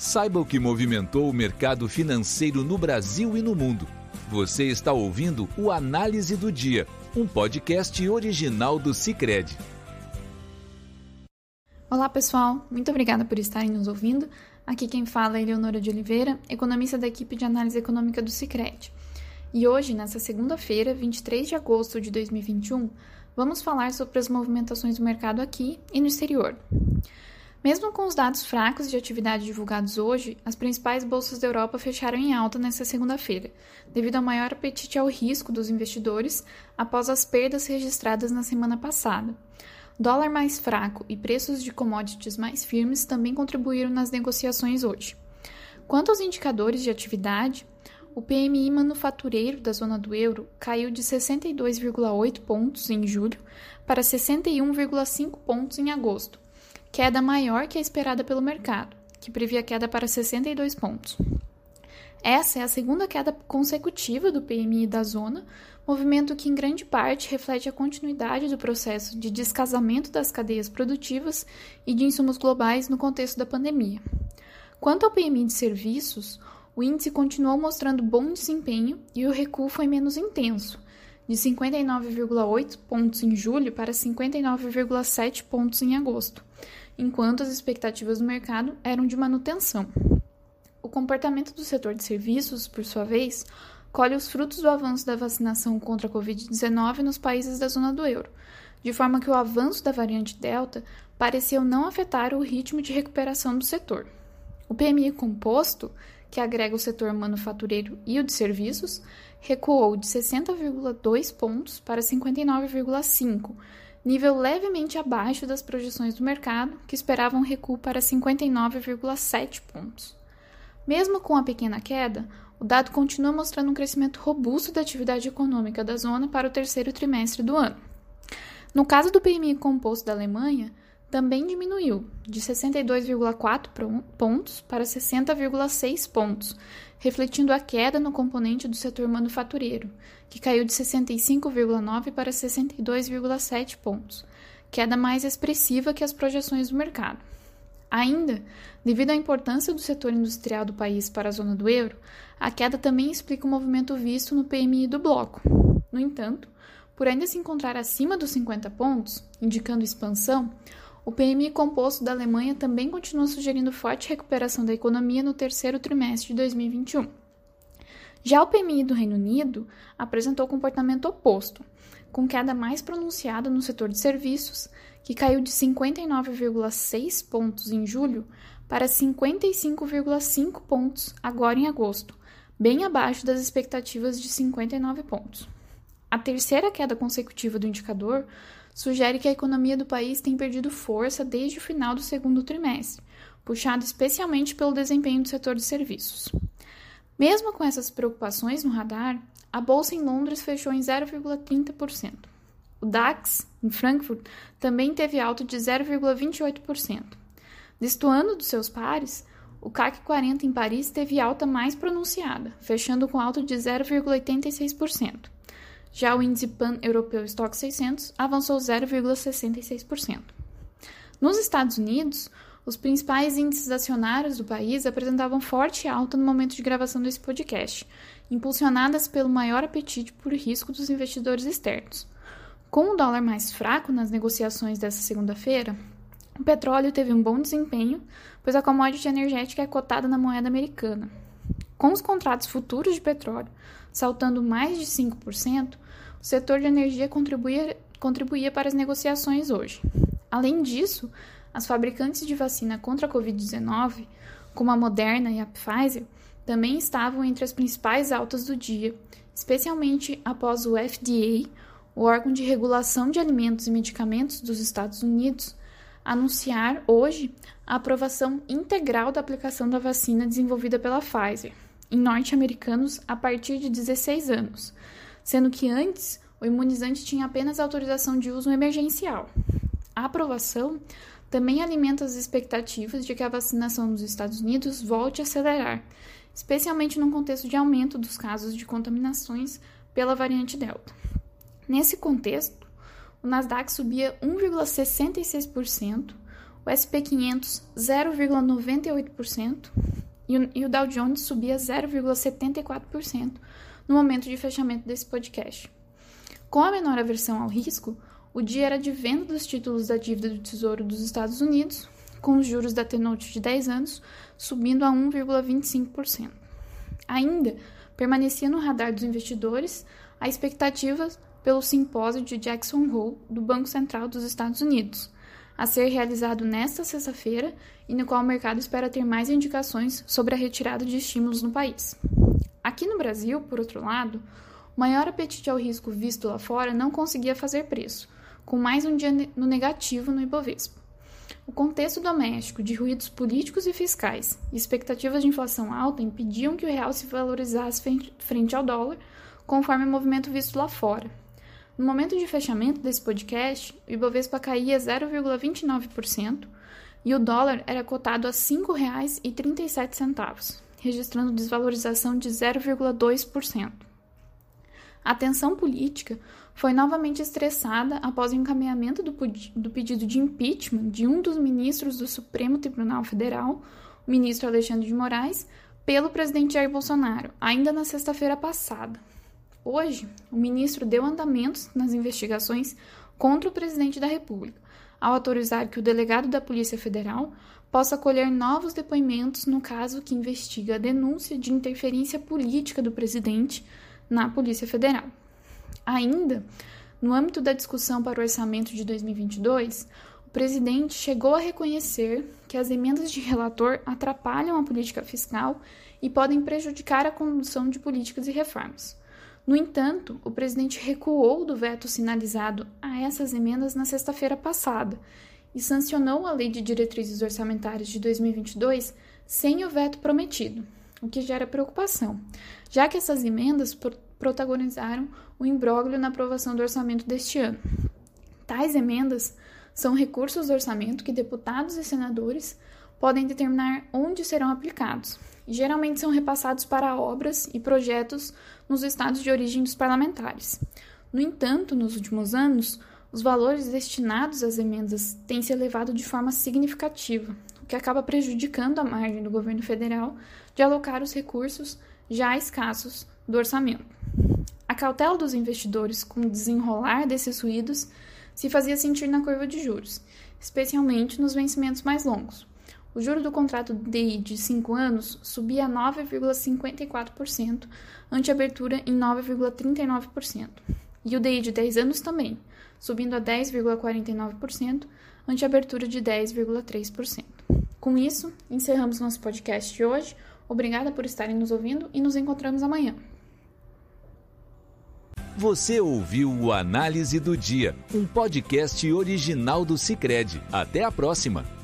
Saiba o que movimentou o mercado financeiro no Brasil e no mundo. Você está ouvindo o Análise do Dia, um podcast original do Cicred. Olá, pessoal. Muito obrigada por estarem nos ouvindo. Aqui quem fala é Eleonora de Oliveira, economista da equipe de análise econômica do Cicred. E hoje, nessa segunda-feira, 23 de agosto de 2021, vamos falar sobre as movimentações do mercado aqui e no exterior. Mesmo com os dados fracos de atividade divulgados hoje, as principais bolsas da Europa fecharam em alta nesta segunda-feira, devido ao maior apetite ao risco dos investidores após as perdas registradas na semana passada. Dólar mais fraco e preços de commodities mais firmes também contribuíram nas negociações hoje. Quanto aos indicadores de atividade, o PMI manufatureiro da zona do euro caiu de 62,8 pontos em julho para 61,5 pontos em agosto queda maior que a esperada pelo mercado, que previa queda para 62 pontos. Essa é a segunda queda consecutiva do PMI da zona, movimento que em grande parte reflete a continuidade do processo de descasamento das cadeias produtivas e de insumos globais no contexto da pandemia. Quanto ao PMI de serviços, o índice continuou mostrando bom desempenho e o recuo foi menos intenso, de 59,8 pontos em julho para 59,7 pontos em agosto, enquanto as expectativas do mercado eram de manutenção. O comportamento do setor de serviços, por sua vez, colhe os frutos do avanço da vacinação contra a Covid-19 nos países da zona do euro, de forma que o avanço da variante Delta pareceu não afetar o ritmo de recuperação do setor. O PMI composto, que agrega o setor manufatureiro e o de serviços, recuou de 60,2 pontos para 59,5 nível levemente abaixo das projeções do mercado, que esperavam um recuo para 59,7 pontos. Mesmo com a pequena queda, o dado continua mostrando um crescimento robusto da atividade econômica da zona para o terceiro trimestre do ano. No caso do PMI composto da Alemanha, também diminuiu, de 62,4 pontos para 60,6 pontos, refletindo a queda no componente do setor manufatureiro, que caiu de 65,9 para 62,7 pontos, queda mais expressiva que as projeções do mercado. Ainda, devido à importância do setor industrial do país para a zona do euro, a queda também explica o movimento visto no PMI do bloco. No entanto, por ainda se encontrar acima dos 50 pontos, indicando expansão, o PMI composto da Alemanha também continua sugerindo forte recuperação da economia no terceiro trimestre de 2021. Já o PMI do Reino Unido apresentou comportamento oposto, com queda mais pronunciada no setor de serviços, que caiu de 59,6 pontos em julho para 55,5 pontos agora em agosto, bem abaixo das expectativas de 59 pontos. A terceira queda consecutiva do indicador sugere que a economia do país tem perdido força desde o final do segundo trimestre, puxado especialmente pelo desempenho do setor de serviços. Mesmo com essas preocupações no radar, a bolsa em Londres fechou em 0,30%. O DAX, em Frankfurt, também teve alta de 0,28%. Destoando dos seus pares, o CAC 40 em Paris teve alta mais pronunciada, fechando com alta de 0,86%. Já o índice pan-europeu Stock 600 avançou 0,66%. Nos Estados Unidos, os principais índices acionários do país apresentavam forte alta no momento de gravação desse podcast, impulsionadas pelo maior apetite por risco dos investidores externos. Com o dólar mais fraco nas negociações dessa segunda-feira, o petróleo teve um bom desempenho, pois a commodity energética é cotada na moeda americana. Com os contratos futuros de petróleo saltando mais de 5%, o setor de energia contribuía, contribuía para as negociações hoje. Além disso, as fabricantes de vacina contra a Covid-19, como a Moderna e a Pfizer, também estavam entre as principais altas do dia, especialmente após o FDA, o órgão de regulação de alimentos e medicamentos dos Estados Unidos, anunciar hoje a aprovação integral da aplicação da vacina desenvolvida pela Pfizer em norte-americanos a partir de 16 anos, sendo que antes o imunizante tinha apenas autorização de uso emergencial. A aprovação também alimenta as expectativas de que a vacinação nos Estados Unidos volte a acelerar, especialmente num contexto de aumento dos casos de contaminações pela variante Delta. Nesse contexto, o Nasdaq subia 1,66%, o SP 500 0,98% e o Dow Jones subia 0,74% no momento de fechamento desse podcast. Com a menor aversão ao risco, o dia era de venda dos títulos da dívida do Tesouro dos Estados Unidos, com os juros da T-Note de 10 anos subindo a 1,25%. Ainda permanecia no radar dos investidores a expectativa pelo simpósio de Jackson Hole do Banco Central dos Estados Unidos, a ser realizado nesta sexta-feira e no qual o mercado espera ter mais indicações sobre a retirada de estímulos no país. Aqui no Brasil, por outro lado, o maior apetite ao risco visto lá fora não conseguia fazer preço, com mais um dia no negativo no Ibovespa. O contexto doméstico de ruídos políticos e fiscais e expectativas de inflação alta impediam que o real se valorizasse frente ao dólar, conforme o movimento visto lá fora. No momento de fechamento desse podcast, o Ibovespa caía 0,29% e o dólar era cotado a R$ 5,37, registrando desvalorização de 0,2%. A tensão política foi novamente estressada após o encaminhamento do, do, pedido de impeachment de um dos ministros do Supremo Tribunal Federal, o ministro Alexandre de Moraes, pelo presidente Jair Bolsonaro, ainda na sexta-feira passada. Hoje, o ministro deu andamentos nas investigações contra o presidente da República, ao autorizar que o delegado da Polícia Federal possa colher novos depoimentos no caso que investiga a denúncia de interferência política do presidente na Polícia Federal. Ainda, no âmbito da discussão para o orçamento de 2022, o presidente chegou a reconhecer que as emendas de relator atrapalham a política fiscal e podem prejudicar a condução de políticas e reformas. No entanto, o presidente recuou do veto sinalizado a essas emendas na sexta-feira passada e sancionou a Lei de Diretrizes Orçamentárias de 2022 sem o veto prometido, o que gera preocupação, já que essas emendas protagonizaram o imbróglio na aprovação do orçamento deste ano. Tais emendas são recursos do orçamento que deputados e senadores podem determinar onde serão aplicados, geralmente são repassados para obras e projetos nos estados de origem dos parlamentares. No entanto, nos últimos anos, os valores destinados às emendas têm se elevado de forma significativa, o que acaba prejudicando a margem do governo federal de alocar os recursos já escassos do orçamento. A cautela dos investidores com o desenrolar desses ruídos se fazia sentir na curva de juros, especialmente nos vencimentos mais longos. O juro do contrato DI de 5 anos subia a 9,54%, ante abertura em 9,39%. E o DI de 10 anos também, subindo a 10,49%, ante abertura de 10,3%. Com isso, encerramos nosso podcast de hoje. Obrigada por estarem nos ouvindo e nos encontramos amanhã. Você ouviu o Análise do Dia, um podcast original do Cicred. Até a próxima!